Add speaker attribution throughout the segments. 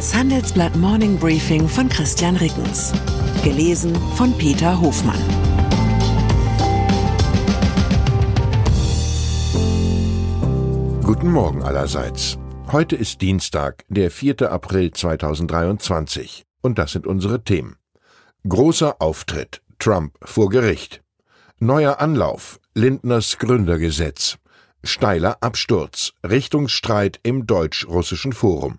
Speaker 1: Das Handelsblatt Morning Briefing von Christian Rickens. Gelesen von Peter Hofmann.
Speaker 2: Guten Morgen allerseits. Heute ist Dienstag, der 4. April 2023. Und das sind unsere Themen. Großer Auftritt. Trump vor Gericht. Neuer Anlauf. Lindners Gründergesetz. Steiler Absturz. Richtungsstreit im deutsch-russischen Forum.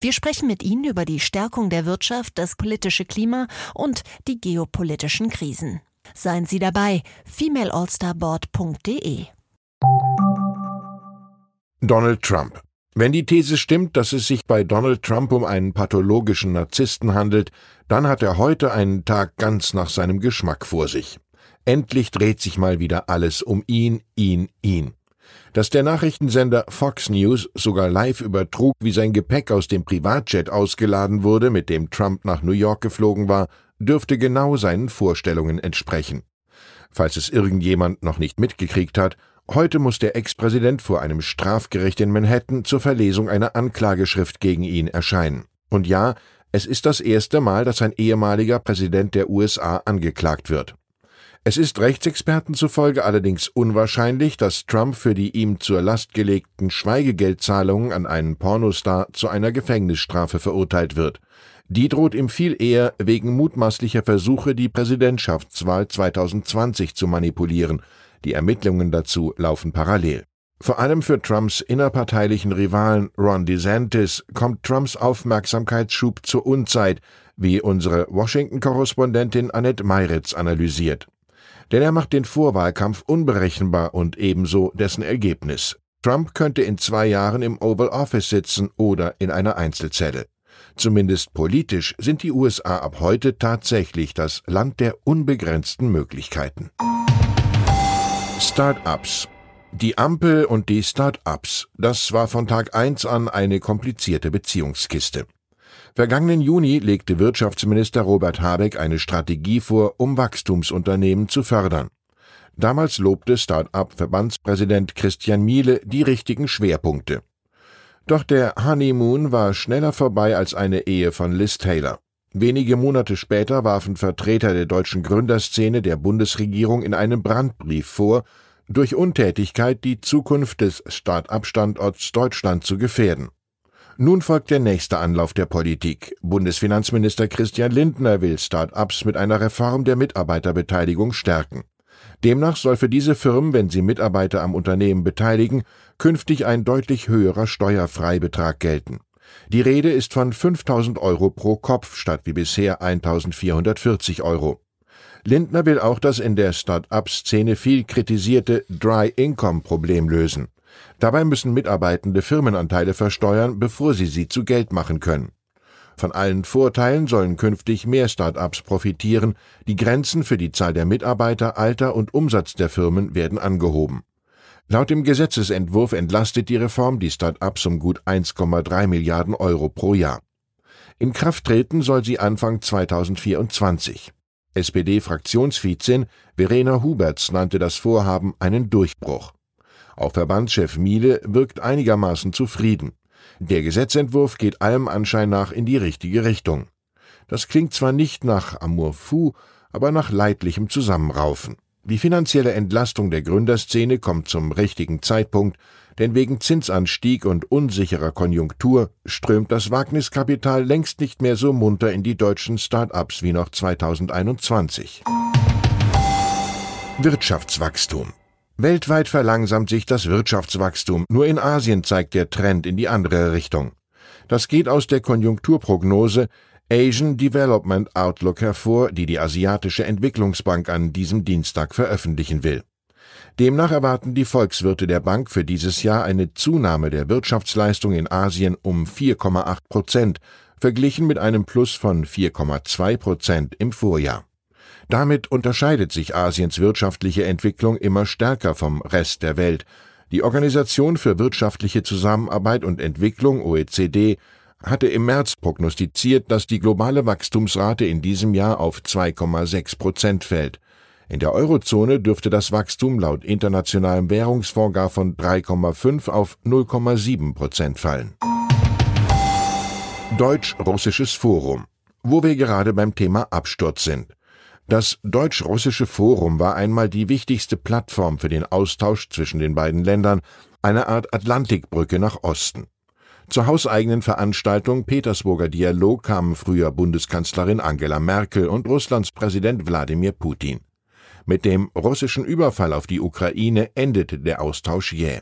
Speaker 3: Wir sprechen mit Ihnen über die Stärkung der Wirtschaft, das politische Klima und die geopolitischen Krisen. Seien Sie dabei, femaleallstarboard.de.
Speaker 2: Donald Trump. Wenn die These stimmt, dass es sich bei Donald Trump um einen pathologischen Narzissten handelt, dann hat er heute einen Tag ganz nach seinem Geschmack vor sich. Endlich dreht sich mal wieder alles um ihn, ihn, ihn. Dass der Nachrichtensender Fox News sogar live übertrug, wie sein Gepäck aus dem Privatjet ausgeladen wurde, mit dem Trump nach New York geflogen war, dürfte genau seinen Vorstellungen entsprechen. Falls es irgendjemand noch nicht mitgekriegt hat, heute muss der Ex-Präsident vor einem Strafgericht in Manhattan zur Verlesung einer Anklageschrift gegen ihn erscheinen. Und ja, es ist das erste Mal, dass ein ehemaliger Präsident der USA angeklagt wird. Es ist Rechtsexperten zufolge allerdings unwahrscheinlich, dass Trump für die ihm zur Last gelegten Schweigegeldzahlungen an einen Pornostar zu einer Gefängnisstrafe verurteilt wird. Die droht ihm viel eher wegen mutmaßlicher Versuche, die Präsidentschaftswahl 2020 zu manipulieren. Die Ermittlungen dazu laufen parallel. Vor allem für Trumps innerparteilichen Rivalen Ron DeSantis kommt Trumps Aufmerksamkeitsschub zur Unzeit, wie unsere Washington-Korrespondentin Annette Meiritz analysiert denn er macht den Vorwahlkampf unberechenbar und ebenso dessen Ergebnis. Trump könnte in zwei Jahren im Oval Office sitzen oder in einer Einzelzelle. Zumindest politisch sind die USA ab heute tatsächlich das Land der unbegrenzten Möglichkeiten. Start-ups die Ampel und die Start-ups, das war von Tag 1 an eine komplizierte Beziehungskiste. Vergangenen Juni legte Wirtschaftsminister Robert Habeck eine Strategie vor, um Wachstumsunternehmen zu fördern. Damals lobte Start-up-Verbandspräsident Christian Miele die richtigen Schwerpunkte. Doch der Honeymoon war schneller vorbei als eine Ehe von Liz Taylor. Wenige Monate später warfen Vertreter der deutschen Gründerszene der Bundesregierung in einem Brandbrief vor, durch Untätigkeit die Zukunft des Start-up-Standorts Deutschland zu gefährden. Nun folgt der nächste Anlauf der Politik. Bundesfinanzminister Christian Lindner will Start-ups mit einer Reform der Mitarbeiterbeteiligung stärken. Demnach soll für diese Firmen, wenn sie Mitarbeiter am Unternehmen beteiligen, künftig ein deutlich höherer Steuerfreibetrag gelten. Die Rede ist von 5000 Euro pro Kopf statt wie bisher 1440 Euro. Lindner will auch das in der Start-up-Szene viel kritisierte Dry-Income-Problem lösen. Dabei müssen Mitarbeitende Firmenanteile versteuern, bevor sie sie zu Geld machen können. Von allen Vorteilen sollen künftig mehr Start-ups profitieren, die Grenzen für die Zahl der Mitarbeiter, Alter und Umsatz der Firmen werden angehoben. Laut dem Gesetzesentwurf entlastet die Reform die Start-ups um gut 1,3 Milliarden Euro pro Jahr. In Kraft treten soll sie Anfang 2024. SPD-Fraktionsvizin Verena Huberts nannte das Vorhaben einen Durchbruch. Auch Verbandschef Miele wirkt einigermaßen zufrieden. Der Gesetzentwurf geht allem Anschein nach in die richtige Richtung. Das klingt zwar nicht nach Amour fou, aber nach leidlichem Zusammenraufen. Die finanzielle Entlastung der Gründerszene kommt zum richtigen Zeitpunkt, denn wegen Zinsanstieg und unsicherer Konjunktur strömt das Wagniskapital längst nicht mehr so munter in die deutschen Start-ups wie noch 2021. Wirtschaftswachstum Weltweit verlangsamt sich das Wirtschaftswachstum, nur in Asien zeigt der Trend in die andere Richtung. Das geht aus der Konjunkturprognose Asian Development Outlook hervor, die die Asiatische Entwicklungsbank an diesem Dienstag veröffentlichen will. Demnach erwarten die Volkswirte der Bank für dieses Jahr eine Zunahme der Wirtschaftsleistung in Asien um 4,8 Prozent, verglichen mit einem Plus von 4,2 Prozent im Vorjahr. Damit unterscheidet sich Asiens wirtschaftliche Entwicklung immer stärker vom Rest der Welt. Die Organisation für wirtschaftliche Zusammenarbeit und Entwicklung OECD hatte im März prognostiziert, dass die globale Wachstumsrate in diesem Jahr auf 2,6 Prozent fällt. In der Eurozone dürfte das Wachstum laut internationalem Währungsfonds gar von 3,5 auf 0,7 Prozent fallen. Deutsch-Russisches Forum, wo wir gerade beim Thema Absturz sind. Das Deutsch-Russische Forum war einmal die wichtigste Plattform für den Austausch zwischen den beiden Ländern, eine Art Atlantikbrücke nach Osten. Zur hauseigenen Veranstaltung Petersburger Dialog kamen früher Bundeskanzlerin Angela Merkel und Russlands Präsident Wladimir Putin. Mit dem russischen Überfall auf die Ukraine endete der Austausch jäh.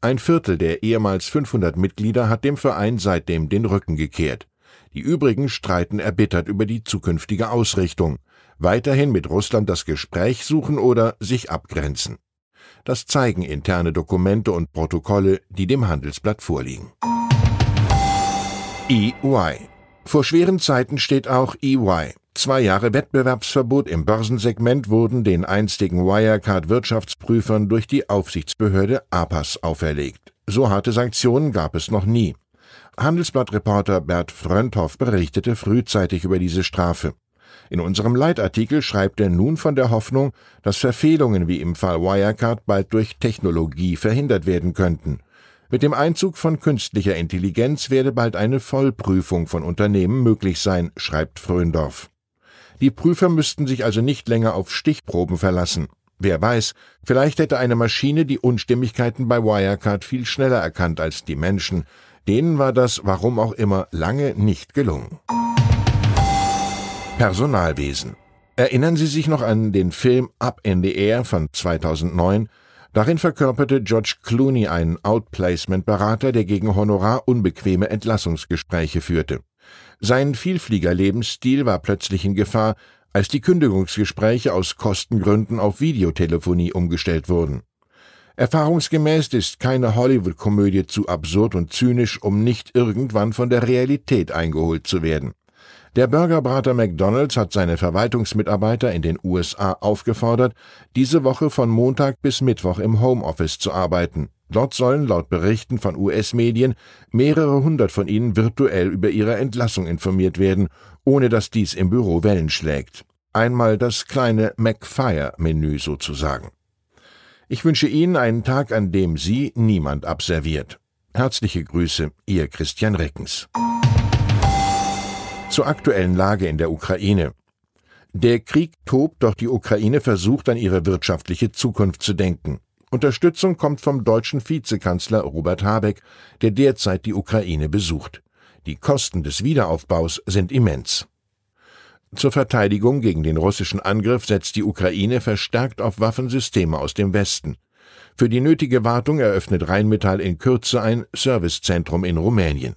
Speaker 2: Ein Viertel der ehemals 500 Mitglieder hat dem Verein seitdem den Rücken gekehrt. Die übrigen streiten erbittert über die zukünftige Ausrichtung weiterhin mit Russland das Gespräch suchen oder sich abgrenzen. Das zeigen interne Dokumente und Protokolle, die dem Handelsblatt vorliegen. EY. Vor schweren Zeiten steht auch EY. Zwei Jahre Wettbewerbsverbot im Börsensegment wurden den einstigen Wirecard-Wirtschaftsprüfern durch die Aufsichtsbehörde APAS auferlegt. So harte Sanktionen gab es noch nie. Handelsblattreporter Bert Frönthoff berichtete frühzeitig über diese Strafe. In unserem Leitartikel schreibt er nun von der Hoffnung, dass Verfehlungen wie im Fall Wirecard bald durch Technologie verhindert werden könnten. Mit dem Einzug von künstlicher Intelligenz werde bald eine Vollprüfung von Unternehmen möglich sein, schreibt Fröndorf. Die Prüfer müssten sich also nicht länger auf Stichproben verlassen. Wer weiß, vielleicht hätte eine Maschine die Unstimmigkeiten bei Wirecard viel schneller erkannt als die Menschen. Denen war das, warum auch immer, lange nicht gelungen. Personalwesen. Erinnern Sie sich noch an den Film Up in the Air von 2009? Darin verkörperte George Clooney einen Outplacement-Berater, der gegen Honorar unbequeme Entlassungsgespräche führte. Sein Vielfliegerlebensstil war plötzlich in Gefahr, als die Kündigungsgespräche aus Kostengründen auf Videotelefonie umgestellt wurden. Erfahrungsgemäß ist keine Hollywood-Komödie zu absurd und zynisch, um nicht irgendwann von der Realität eingeholt zu werden. Der Burgerbrater McDonald's hat seine Verwaltungsmitarbeiter in den USA aufgefordert, diese Woche von Montag bis Mittwoch im Homeoffice zu arbeiten. Dort sollen laut Berichten von US-Medien mehrere hundert von ihnen virtuell über ihre Entlassung informiert werden, ohne dass dies im Büro Wellen schlägt. Einmal das kleine McFire-Menü sozusagen. Ich wünsche Ihnen einen Tag, an dem Sie niemand abserviert. Herzliche Grüße, Ihr Christian Reckens. Zur aktuellen Lage in der Ukraine. Der Krieg tobt, doch die Ukraine versucht an ihre wirtschaftliche Zukunft zu denken. Unterstützung kommt vom deutschen Vizekanzler Robert Habeck, der derzeit die Ukraine besucht. Die Kosten des Wiederaufbaus sind immens. Zur Verteidigung gegen den russischen Angriff setzt die Ukraine verstärkt auf Waffensysteme aus dem Westen. Für die nötige Wartung eröffnet Rheinmetall in Kürze ein Servicezentrum in Rumänien.